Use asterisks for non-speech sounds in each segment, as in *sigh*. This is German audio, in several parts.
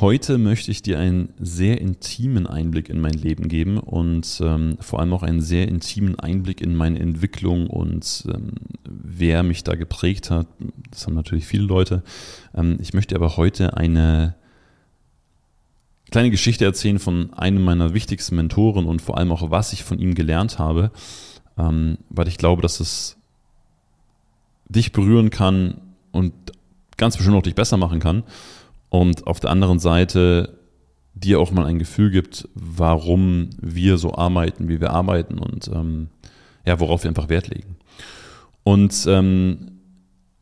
Heute möchte ich dir einen sehr intimen Einblick in mein Leben geben und ähm, vor allem auch einen sehr intimen Einblick in meine Entwicklung und ähm, wer mich da geprägt hat. Das haben natürlich viele Leute. Ähm, ich möchte aber heute eine kleine Geschichte erzählen von einem meiner wichtigsten Mentoren und vor allem auch, was ich von ihm gelernt habe, ähm, weil ich glaube, dass es dich berühren kann und ganz bestimmt auch dich besser machen kann. Und auf der anderen Seite dir auch mal ein Gefühl gibt, warum wir so arbeiten, wie wir arbeiten und ähm, ja, worauf wir einfach Wert legen. Und ähm,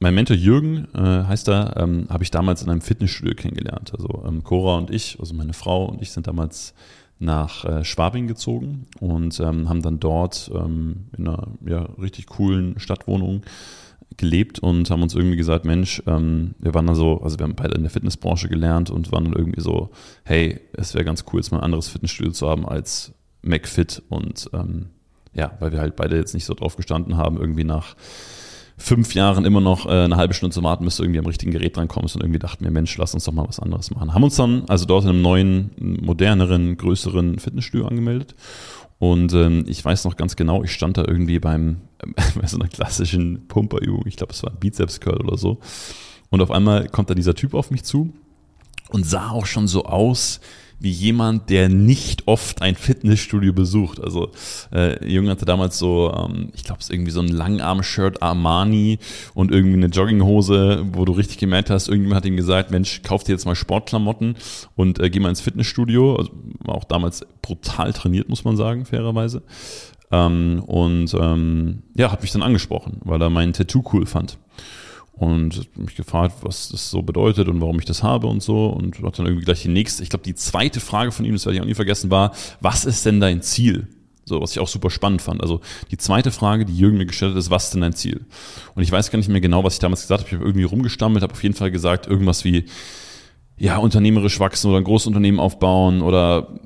mein Mentor Jürgen äh, heißt er, ähm, habe ich damals in einem Fitnessstudio kennengelernt. Also ähm, Cora und ich, also meine Frau und ich sind damals nach äh, Schwabing gezogen und ähm, haben dann dort ähm, in einer ja, richtig coolen Stadtwohnung gelebt und haben uns irgendwie gesagt, Mensch, ähm, wir waren dann so, also wir haben beide in der Fitnessbranche gelernt und waren dann irgendwie so, hey, es wäre ganz cool, jetzt mal ein anderes Fitnessstudio zu haben als McFit und ähm, ja, weil wir halt beide jetzt nicht so drauf gestanden haben, irgendwie nach fünf Jahren immer noch äh, eine halbe Stunde zu warten, bis du irgendwie am richtigen Gerät drankommst und irgendwie dachten wir, Mensch, lass uns doch mal was anderes machen. Haben uns dann also dort in einem neuen, moderneren, größeren Fitnessstudio angemeldet und ähm, ich weiß noch ganz genau, ich stand da irgendwie beim *laughs* bei so einer klassischen Pumperübung, ich glaube, es war ein Bizeps Curl oder so. Und auf einmal kommt da dieser Typ auf mich zu und sah auch schon so aus wie jemand, der nicht oft ein Fitnessstudio besucht. Also äh, Jürgen hatte damals so, ähm, ich glaube, es ist irgendwie so ein Langarm-Shirt Armani und irgendwie eine Jogginghose, wo du richtig gemerkt hast, irgendjemand hat ihm gesagt, Mensch, kauf dir jetzt mal Sportklamotten und äh, geh mal ins Fitnessstudio. Also war auch damals brutal trainiert, muss man sagen, fairerweise. Ähm, und ähm, ja, hat mich dann angesprochen, weil er mein Tattoo cool fand und mich gefragt, was das so bedeutet und warum ich das habe und so und hat dann irgendwie gleich die nächste, ich glaube die zweite Frage von ihm, das werde ich auch nie vergessen, war, was ist denn dein Ziel? So, was ich auch super spannend fand. Also die zweite Frage, die Jürgen mir gestellt hat, ist, was ist denn dein Ziel? Und ich weiß gar nicht mehr genau, was ich damals gesagt habe. Ich habe irgendwie rumgestammelt, habe auf jeden Fall gesagt, irgendwas wie, ja, unternehmerisch wachsen oder ein großes Unternehmen aufbauen oder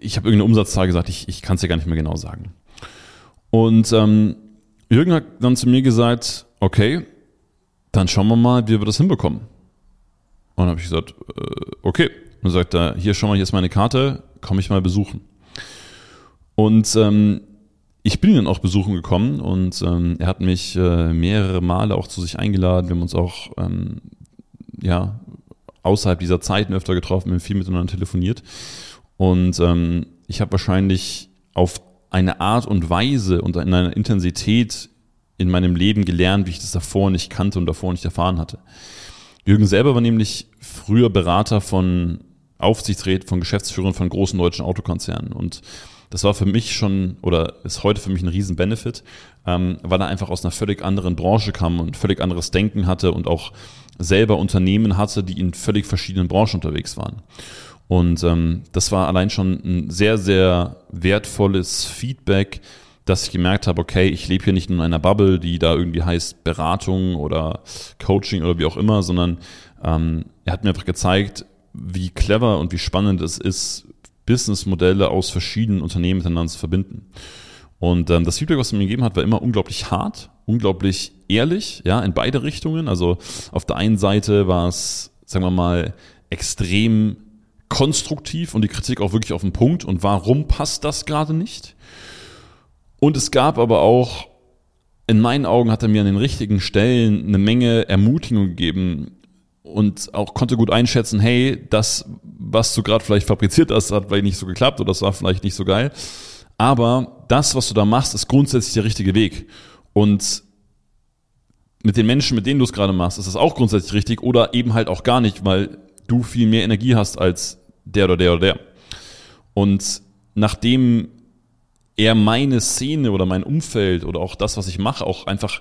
ich habe irgendeine Umsatzzahl gesagt, ich, ich kann es ja gar nicht mehr genau sagen. Und ähm, Jürgen hat dann zu mir gesagt, okay, dann schauen wir mal, wie wir das hinbekommen. Und dann habe ich gesagt, äh, okay. Und sagt er, hier schau mal, hier ist meine Karte, komme ich mal besuchen. Und ähm, ich bin ihn dann auch besuchen gekommen und ähm, er hat mich äh, mehrere Male auch zu sich eingeladen. Wir haben uns auch ähm, ja außerhalb dieser Zeiten öfter getroffen, wir haben viel miteinander telefoniert. Und ähm, ich habe wahrscheinlich auf eine Art und Weise und in einer Intensität in meinem Leben gelernt, wie ich das davor nicht kannte und davor nicht erfahren hatte. Jürgen selber war nämlich früher Berater von Aufsichtsräten, von Geschäftsführern von großen deutschen Autokonzernen und das war für mich schon oder ist heute für mich ein riesen Benefit, ähm, weil er einfach aus einer völlig anderen Branche kam und völlig anderes Denken hatte und auch selber Unternehmen hatte, die in völlig verschiedenen Branchen unterwegs waren. Und ähm, das war allein schon ein sehr, sehr wertvolles Feedback, dass ich gemerkt habe, okay, ich lebe hier nicht in einer Bubble, die da irgendwie heißt Beratung oder Coaching oder wie auch immer, sondern ähm, er hat mir einfach gezeigt, wie clever und wie spannend es ist, Businessmodelle aus verschiedenen Unternehmen miteinander zu verbinden. Und ähm, das Feedback, was er mir gegeben hat, war immer unglaublich hart, unglaublich ehrlich, ja, in beide Richtungen. Also auf der einen Seite war es, sagen wir mal, extrem konstruktiv und die Kritik auch wirklich auf den Punkt und warum passt das gerade nicht? Und es gab aber auch, in meinen Augen hat er mir an den richtigen Stellen eine Menge Ermutigung gegeben und auch konnte gut einschätzen, hey, das, was du gerade vielleicht fabriziert hast, hat vielleicht nicht so geklappt oder das war vielleicht nicht so geil. Aber das, was du da machst, ist grundsätzlich der richtige Weg. Und mit den Menschen, mit denen du es gerade machst, ist das auch grundsätzlich richtig oder eben halt auch gar nicht, weil du viel mehr Energie hast als der oder der oder der. Und nachdem er meine Szene oder mein Umfeld oder auch das, was ich mache, auch einfach,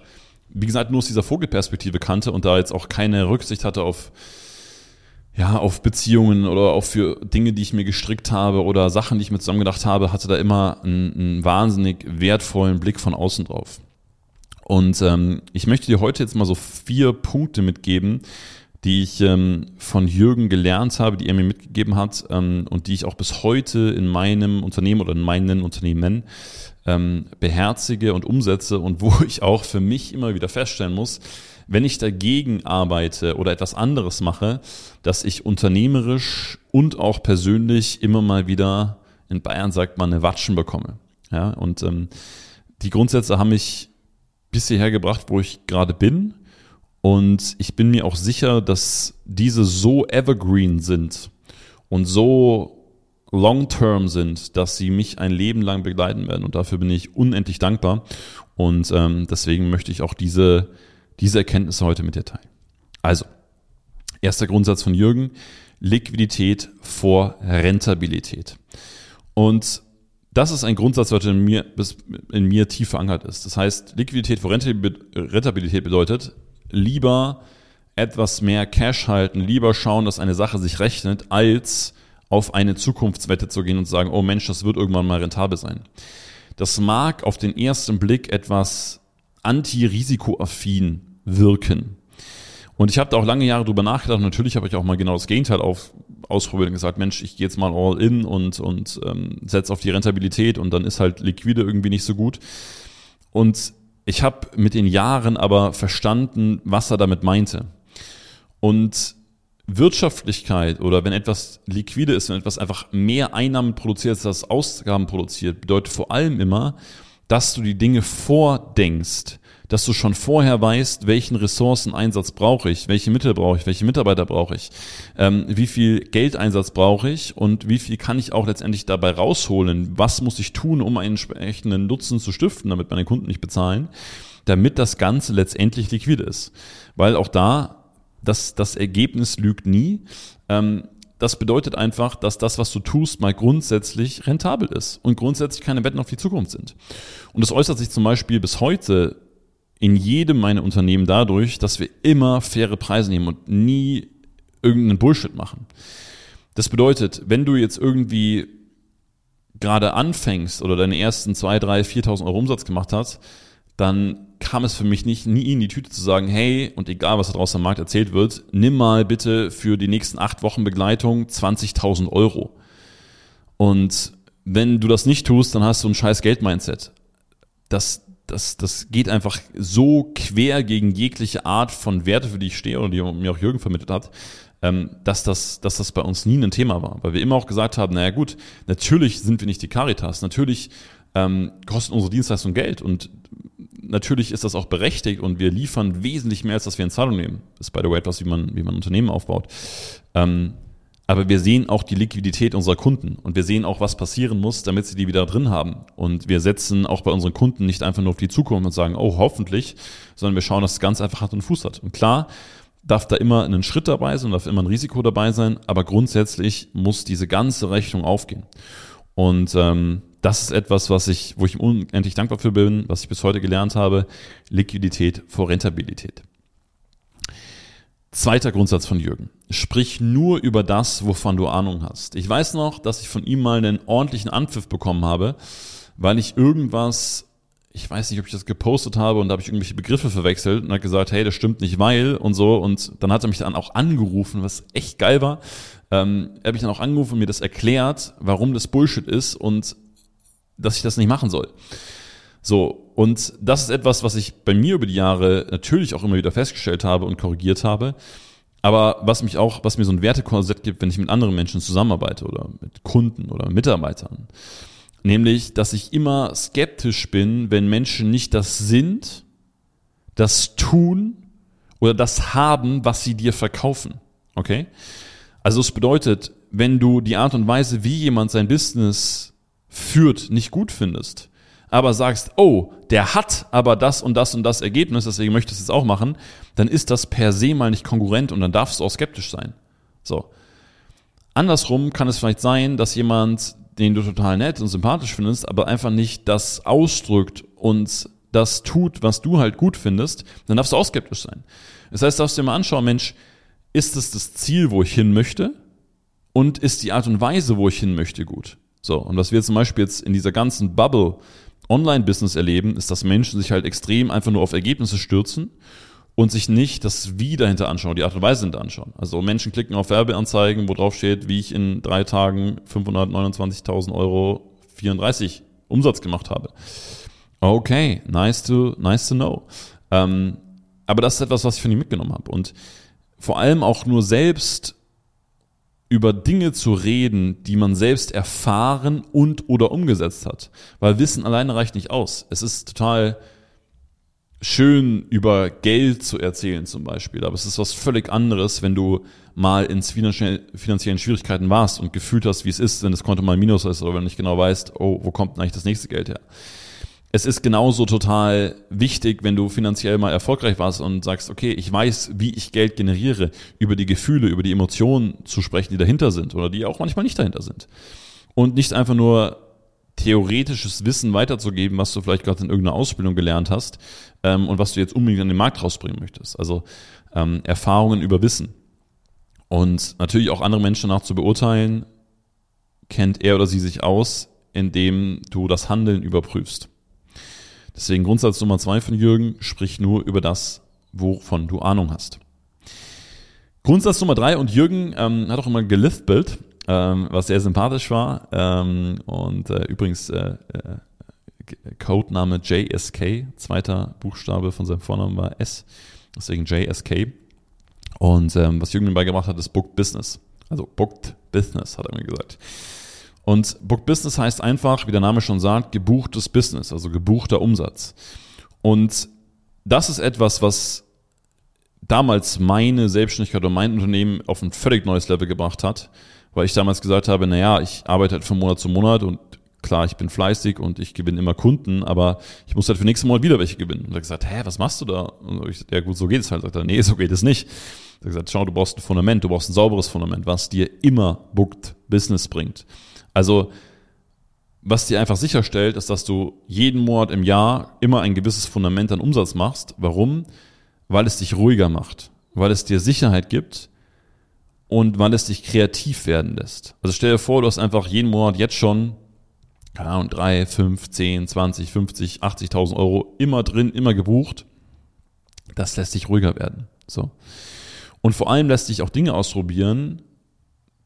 wie gesagt, nur aus dieser Vogelperspektive kannte und da jetzt auch keine Rücksicht hatte auf, ja, auf Beziehungen oder auch für Dinge, die ich mir gestrickt habe oder Sachen, die ich mir zusammengedacht habe, hatte da immer einen, einen wahnsinnig wertvollen Blick von außen drauf. Und ähm, ich möchte dir heute jetzt mal so vier Punkte mitgeben, die ich ähm, von Jürgen gelernt habe, die er mir mitgegeben hat ähm, und die ich auch bis heute in meinem Unternehmen oder in meinen Unternehmen ähm, beherzige und umsetze und wo *laughs* ich auch für mich immer wieder feststellen muss, wenn ich dagegen arbeite oder etwas anderes mache, dass ich unternehmerisch und auch persönlich immer mal wieder, in Bayern sagt man, eine Watschen bekomme. Ja, und ähm, die Grundsätze haben mich bis hierher gebracht, wo ich gerade bin. Und ich bin mir auch sicher, dass diese so evergreen sind und so long-term sind, dass sie mich ein Leben lang begleiten werden. Und dafür bin ich unendlich dankbar. Und ähm, deswegen möchte ich auch diese, diese Erkenntnisse heute mit dir teilen. Also, erster Grundsatz von Jürgen, Liquidität vor Rentabilität. Und das ist ein Grundsatz, der in mir, in mir tief verankert ist. Das heißt, Liquidität vor Rentabilität bedeutet, lieber etwas mehr Cash halten, lieber schauen, dass eine Sache sich rechnet, als auf eine Zukunftswette zu gehen und zu sagen, oh Mensch, das wird irgendwann mal rentabel sein. Das mag auf den ersten Blick etwas anti-risikoaffin wirken. Und ich habe da auch lange Jahre drüber nachgedacht. Natürlich habe ich auch mal genau das Gegenteil auf, ausprobiert und gesagt, Mensch, ich gehe jetzt mal all in und, und ähm, setze auf die Rentabilität und dann ist halt liquide irgendwie nicht so gut. Und ich habe mit den Jahren aber verstanden, was er damit meinte. Und Wirtschaftlichkeit oder wenn etwas liquide ist, wenn etwas einfach mehr Einnahmen produziert, als das Ausgaben produziert, bedeutet vor allem immer, dass du die Dinge vordenkst, dass du schon vorher weißt, welchen Ressourceneinsatz brauche ich, welche Mittel brauche ich, welche Mitarbeiter brauche ich, ähm, wie viel Geldeinsatz brauche ich und wie viel kann ich auch letztendlich dabei rausholen, was muss ich tun, um einen entsprechenden Nutzen zu stiften, damit meine Kunden nicht bezahlen, damit das Ganze letztendlich liquide ist. Weil auch da das, das Ergebnis lügt nie. Ähm, das bedeutet einfach, dass das, was du tust, mal grundsätzlich rentabel ist und grundsätzlich keine Wetten auf die Zukunft sind. Und das äußert sich zum Beispiel bis heute in jedem meiner Unternehmen dadurch, dass wir immer faire Preise nehmen und nie irgendeinen Bullshit machen. Das bedeutet, wenn du jetzt irgendwie gerade anfängst oder deine ersten zwei, drei, 4.000 Euro Umsatz gemacht hast, dann kam es für mich nicht nie in die Tüte zu sagen, hey, und egal was da draußen am Markt erzählt wird, nimm mal bitte für die nächsten acht Wochen Begleitung 20.000 Euro. Und wenn du das nicht tust, dann hast du ein scheiß Geld-Mindset. Das, das, das geht einfach so quer gegen jegliche Art von Werte, für die ich stehe oder die mir auch Jürgen vermittelt hat, ähm, dass, das, dass das bei uns nie ein Thema war. Weil wir immer auch gesagt haben, naja gut, natürlich sind wir nicht die Caritas, natürlich ähm, kosten unsere Dienstleistungen Geld und natürlich ist das auch berechtigt und wir liefern wesentlich mehr, als dass wir in Zahlung nehmen. Das ist by the way etwas, wie man, wie man Unternehmen aufbaut. Ähm, aber wir sehen auch die Liquidität unserer Kunden und wir sehen auch, was passieren muss, damit sie die wieder drin haben. Und wir setzen auch bei unseren Kunden nicht einfach nur auf die Zukunft und sagen, oh, hoffentlich, sondern wir schauen, dass es ganz einfach Hand und Fuß hat. Und klar, darf da immer ein Schritt dabei sein, darf immer ein Risiko dabei sein, aber grundsätzlich muss diese ganze Rechnung aufgehen. Und ähm, das ist etwas, was ich, wo ich unendlich dankbar für bin, was ich bis heute gelernt habe. Liquidität vor Rentabilität. Zweiter Grundsatz von Jürgen. Sprich nur über das, wovon du Ahnung hast. Ich weiß noch, dass ich von ihm mal einen ordentlichen Anpfiff bekommen habe, weil ich irgendwas, ich weiß nicht, ob ich das gepostet habe und da habe ich irgendwelche Begriffe verwechselt und hat gesagt, hey, das stimmt nicht, weil und so. Und dann hat er mich dann auch angerufen, was echt geil war. Ähm, er hat mich dann auch angerufen und mir das erklärt, warum das Bullshit ist und dass ich das nicht machen soll. So, und das ist etwas, was ich bei mir über die Jahre natürlich auch immer wieder festgestellt habe und korrigiert habe. Aber was mich auch, was mir so ein Wertekorsett gibt, wenn ich mit anderen Menschen zusammenarbeite oder mit Kunden oder Mitarbeitern. Nämlich, dass ich immer skeptisch bin, wenn Menschen nicht das sind, das tun oder das haben, was sie dir verkaufen. Okay? Also es bedeutet, wenn du die Art und Weise, wie jemand sein Business führt, nicht gut findest, aber sagst, oh, der hat aber das und das und das Ergebnis, deswegen möchtest du es auch machen, dann ist das per se mal nicht konkurrent und dann darfst du auch skeptisch sein. So. Andersrum kann es vielleicht sein, dass jemand, den du total nett und sympathisch findest, aber einfach nicht das ausdrückt und das tut, was du halt gut findest, dann darfst du auch skeptisch sein. Das heißt, darfst du dir mal anschauen, Mensch, ist es das Ziel, wo ich hin möchte? Und ist die Art und Weise, wo ich hin möchte, gut? So, und was wir zum Beispiel jetzt in dieser ganzen Bubble Online-Business erleben, ist, dass Menschen sich halt extrem einfach nur auf Ergebnisse stürzen und sich nicht das Wie dahinter anschauen, die Art und Weise dahinter anschauen. Also Menschen klicken auf Werbeanzeigen, wo drauf steht, wie ich in drei Tagen 529.000 Euro 34 Umsatz gemacht habe. Okay, nice to, nice to know. Ähm, aber das ist etwas, was ich von ihm mitgenommen habe. Und vor allem auch nur selbst über Dinge zu reden, die man selbst erfahren und oder umgesetzt hat. Weil Wissen alleine reicht nicht aus. Es ist total schön über Geld zu erzählen zum Beispiel, aber es ist was völlig anderes, wenn du mal in finanziellen Schwierigkeiten warst und gefühlt hast, wie es ist, wenn das Konto mal Minus ist oder wenn du nicht genau weißt, oh, wo kommt eigentlich das nächste Geld her? Es ist genauso total wichtig, wenn du finanziell mal erfolgreich warst und sagst, okay, ich weiß, wie ich Geld generiere, über die Gefühle, über die Emotionen zu sprechen, die dahinter sind oder die auch manchmal nicht dahinter sind. Und nicht einfach nur theoretisches Wissen weiterzugeben, was du vielleicht gerade in irgendeiner Ausbildung gelernt hast ähm, und was du jetzt unbedingt an den Markt rausbringen möchtest. Also ähm, Erfahrungen über Wissen. Und natürlich auch andere Menschen danach zu beurteilen, kennt er oder sie sich aus, indem du das Handeln überprüfst. Deswegen Grundsatz Nummer zwei von Jürgen, sprich nur über das, wovon du Ahnung hast. Grundsatz Nummer drei und Jürgen ähm, hat auch immer geliftbild, ähm, was sehr sympathisch war. Ähm, und äh, übrigens äh, äh, Codename JSK, zweiter Buchstabe von seinem Vornamen war S, deswegen JSK. Und ähm, was Jürgen dabei gemacht hat, ist Booked Business. Also Booked Business, hat er mir gesagt. Und Booked Business heißt einfach, wie der Name schon sagt, gebuchtes Business, also gebuchter Umsatz. Und das ist etwas, was damals meine Selbstständigkeit oder mein Unternehmen auf ein völlig neues Level gebracht hat, weil ich damals gesagt habe, naja, ich arbeite halt von Monat zu Monat und klar, ich bin fleißig und ich gewinne immer Kunden, aber ich muss halt für nächsten Monat wieder welche gewinnen. Und er hat gesagt, hä, was machst du da? Und ich, ja gut, so geht es halt. Sagt er, nee, so geht es nicht. Er hat gesagt, schau, du brauchst ein Fundament, du brauchst ein sauberes Fundament, was dir immer Booked Business bringt. Also, was dir einfach sicherstellt, ist, dass du jeden Monat im Jahr immer ein gewisses Fundament an Umsatz machst. Warum? Weil es dich ruhiger macht, weil es dir Sicherheit gibt und weil es dich kreativ werden lässt. Also stell dir vor, du hast einfach jeden Monat jetzt schon keine Ahnung, 3, 5, 10, 20, 50, 80.000 Euro immer drin, immer gebucht. Das lässt dich ruhiger werden. So. Und vor allem lässt sich auch Dinge ausprobieren,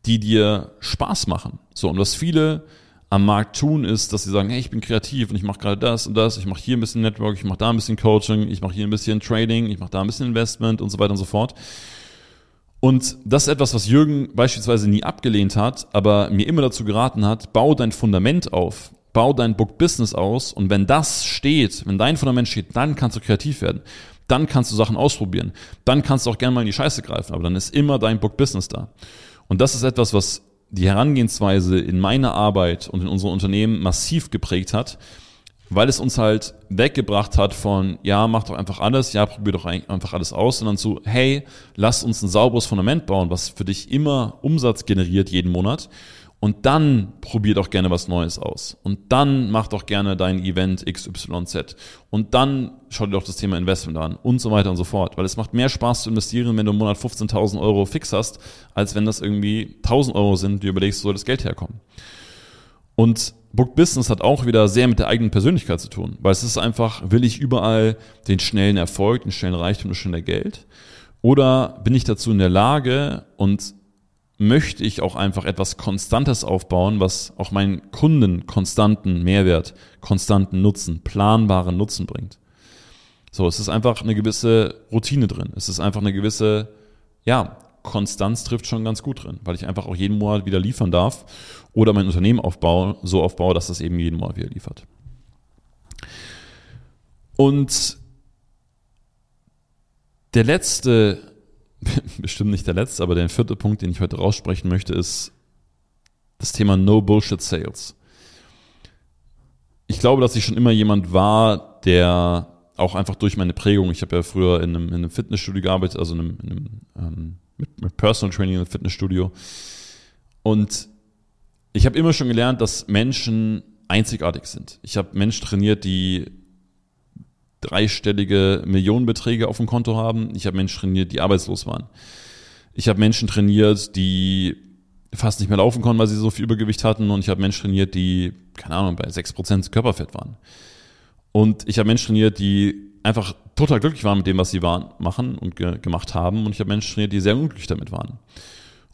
die dir Spaß machen. So, und was viele am Markt tun, ist, dass sie sagen, hey, ich bin kreativ und ich mache gerade das und das, ich mache hier ein bisschen Network, ich mache da ein bisschen Coaching, ich mache hier ein bisschen Trading, ich mache da ein bisschen Investment und so weiter und so fort. Und das ist etwas, was Jürgen beispielsweise nie abgelehnt hat, aber mir immer dazu geraten hat, bau dein Fundament auf, bau dein Book Business aus und wenn das steht, wenn dein Fundament steht, dann kannst du kreativ werden. Dann kannst du Sachen ausprobieren. Dann kannst du auch gerne mal in die Scheiße greifen, aber dann ist immer dein Book Business da. Und das ist etwas, was die Herangehensweise in meiner Arbeit und in unserem Unternehmen massiv geprägt hat, weil es uns halt weggebracht hat von, ja, mach doch einfach alles, ja, probier doch einfach alles aus, sondern zu, hey, lass uns ein sauberes Fundament bauen, was für dich immer Umsatz generiert jeden Monat. Und dann probier doch gerne was Neues aus. Und dann mach doch gerne dein Event XYZ. Und dann schau dir doch das Thema Investment an und so weiter und so fort. Weil es macht mehr Spaß zu investieren, wenn du im Monat 15.000 Euro fix hast, als wenn das irgendwie 1.000 Euro sind, die überlegst, wo soll das Geld herkommen. Und Book Business hat auch wieder sehr mit der eigenen Persönlichkeit zu tun, weil es ist einfach, will ich überall den schnellen Erfolg, den schnellen Reichtum, das schnelle Geld? Oder bin ich dazu in der Lage und möchte ich auch einfach etwas Konstantes aufbauen, was auch meinen Kunden konstanten Mehrwert, konstanten Nutzen, planbaren Nutzen bringt? So, es ist einfach eine gewisse Routine drin. Es ist einfach eine gewisse, ja, Konstanz trifft schon ganz gut drin, weil ich einfach auch jeden Monat wieder liefern darf oder mein Unternehmen aufbaue, so aufbaue, dass das eben jeden Monat wieder liefert. Und der letzte, *laughs* bestimmt nicht der letzte, aber der vierte Punkt, den ich heute raussprechen möchte, ist das Thema No Bullshit Sales. Ich glaube, dass ich schon immer jemand war, der auch einfach durch meine Prägung, ich habe ja früher in einem, in einem Fitnessstudio gearbeitet, also in einem, in einem ähm, mit, mit Personal Training im Fitnessstudio. Und ich habe immer schon gelernt, dass Menschen einzigartig sind. Ich habe Menschen trainiert, die dreistellige Millionenbeträge auf dem Konto haben. Ich habe Menschen trainiert, die arbeitslos waren. Ich habe Menschen trainiert, die fast nicht mehr laufen konnten, weil sie so viel Übergewicht hatten. Und ich habe Menschen trainiert, die, keine Ahnung, bei 6% Körperfett waren. Und ich habe Menschen trainiert, die einfach total glücklich waren mit dem, was sie waren, machen und ge gemacht haben. Und ich habe Menschen trainiert, die sehr unglücklich damit waren.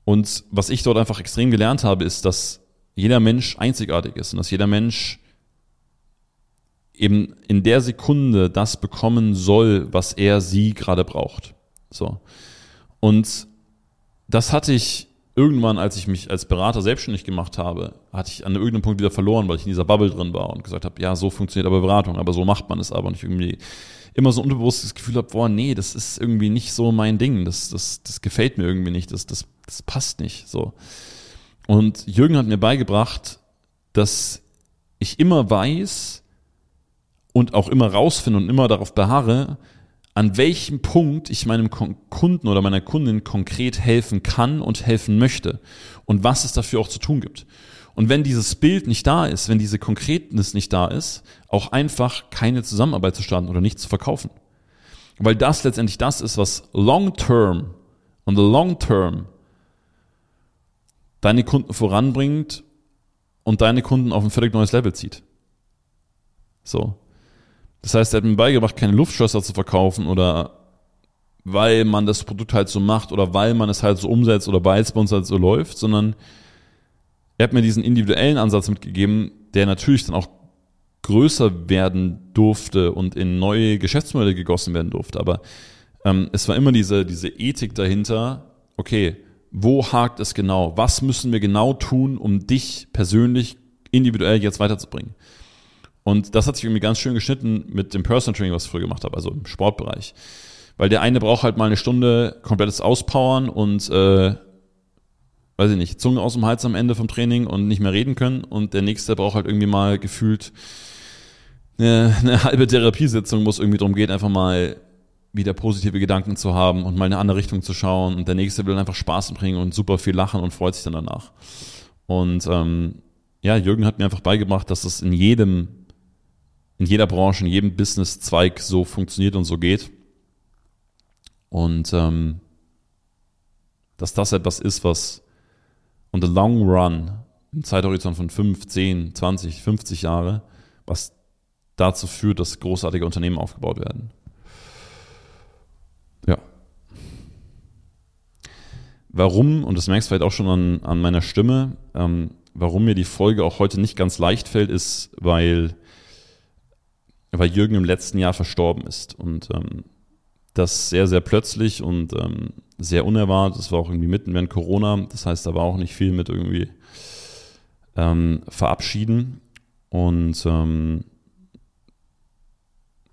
Und was ich dort einfach extrem gelernt habe, ist, dass jeder Mensch einzigartig ist und dass jeder Mensch eben in der Sekunde das bekommen soll, was er sie gerade braucht. So. Und das hatte ich irgendwann, als ich mich als Berater selbstständig gemacht habe, hatte ich an irgendeinem Punkt wieder verloren, weil ich in dieser Bubble drin war und gesagt habe, ja, so funktioniert aber Beratung, aber so macht man es aber nicht irgendwie immer so ein unterbewusstes Gefühl habe, boah, nee, das ist irgendwie nicht so mein Ding, das, das, das gefällt mir irgendwie nicht, das, das, das passt nicht, so. Und Jürgen hat mir beigebracht, dass ich immer weiß und auch immer rausfinde und immer darauf beharre, an welchem Punkt ich meinem Kunden oder meiner Kundin konkret helfen kann und helfen möchte und was es dafür auch zu tun gibt. Und wenn dieses Bild nicht da ist, wenn diese Konkretness nicht da ist, auch einfach keine Zusammenarbeit zu starten oder nicht zu verkaufen. Weil das letztendlich das ist, was long term und the long term deine Kunden voranbringt und deine Kunden auf ein völlig neues Level zieht. So. Das heißt, er hat mir beigebracht, keine Luftschlösser zu verkaufen oder weil man das Produkt halt so macht oder weil man es halt so umsetzt oder weil es bei uns halt so läuft, sondern er hat mir diesen individuellen Ansatz mitgegeben, der natürlich dann auch größer werden durfte und in neue Geschäftsmodelle gegossen werden durfte. Aber ähm, es war immer diese, diese Ethik dahinter, okay, wo hakt es genau? Was müssen wir genau tun, um dich persönlich individuell jetzt weiterzubringen? Und das hat sich irgendwie ganz schön geschnitten mit dem Personal Training, was ich früher gemacht habe, also im Sportbereich. Weil der eine braucht halt mal eine Stunde komplettes Auspowern und äh, weiß ich nicht, Zunge aus dem Hals am Ende vom Training und nicht mehr reden können. Und der nächste braucht halt irgendwie mal gefühlt eine, eine halbe Therapiesitzung, wo es irgendwie darum geht, einfach mal wieder positive Gedanken zu haben und mal in eine andere Richtung zu schauen. Und der nächste will einfach Spaß bringen und super viel lachen und freut sich dann danach. Und ähm, ja, Jürgen hat mir einfach beigebracht, dass es in jedem in jeder Branche, in jedem Business-Zweig so funktioniert und so geht. Und ähm, dass das etwas ist, was on the long run, im Zeithorizont von 5, 10, 20, 50 Jahre, was dazu führt, dass großartige Unternehmen aufgebaut werden. Ja. Warum, und das merkst du vielleicht auch schon an, an meiner Stimme, ähm, warum mir die Folge auch heute nicht ganz leicht fällt, ist, weil weil Jürgen im letzten Jahr verstorben ist. Und ähm, das sehr, sehr plötzlich und ähm, sehr unerwartet. Das war auch irgendwie mitten während Corona. Das heißt, da war auch nicht viel mit irgendwie ähm, verabschieden. Und ähm,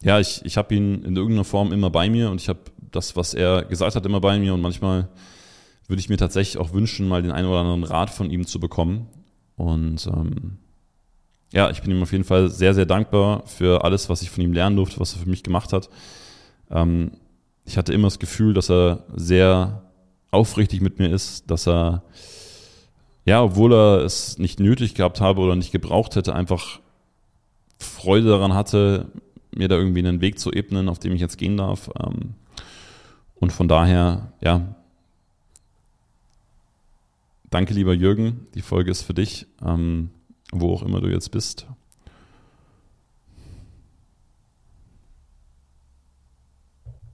ja, ich, ich habe ihn in irgendeiner Form immer bei mir und ich habe das, was er gesagt hat, immer bei mir. Und manchmal würde ich mir tatsächlich auch wünschen, mal den einen oder anderen Rat von ihm zu bekommen. Und ähm, ja, ich bin ihm auf jeden Fall sehr, sehr dankbar für alles, was ich von ihm lernen durfte, was er für mich gemacht hat. Ähm, ich hatte immer das Gefühl, dass er sehr aufrichtig mit mir ist, dass er, ja, obwohl er es nicht nötig gehabt habe oder nicht gebraucht hätte, einfach Freude daran hatte, mir da irgendwie einen Weg zu ebnen, auf dem ich jetzt gehen darf. Ähm, und von daher, ja, danke lieber Jürgen, die Folge ist für dich. Ähm, wo auch immer du jetzt bist.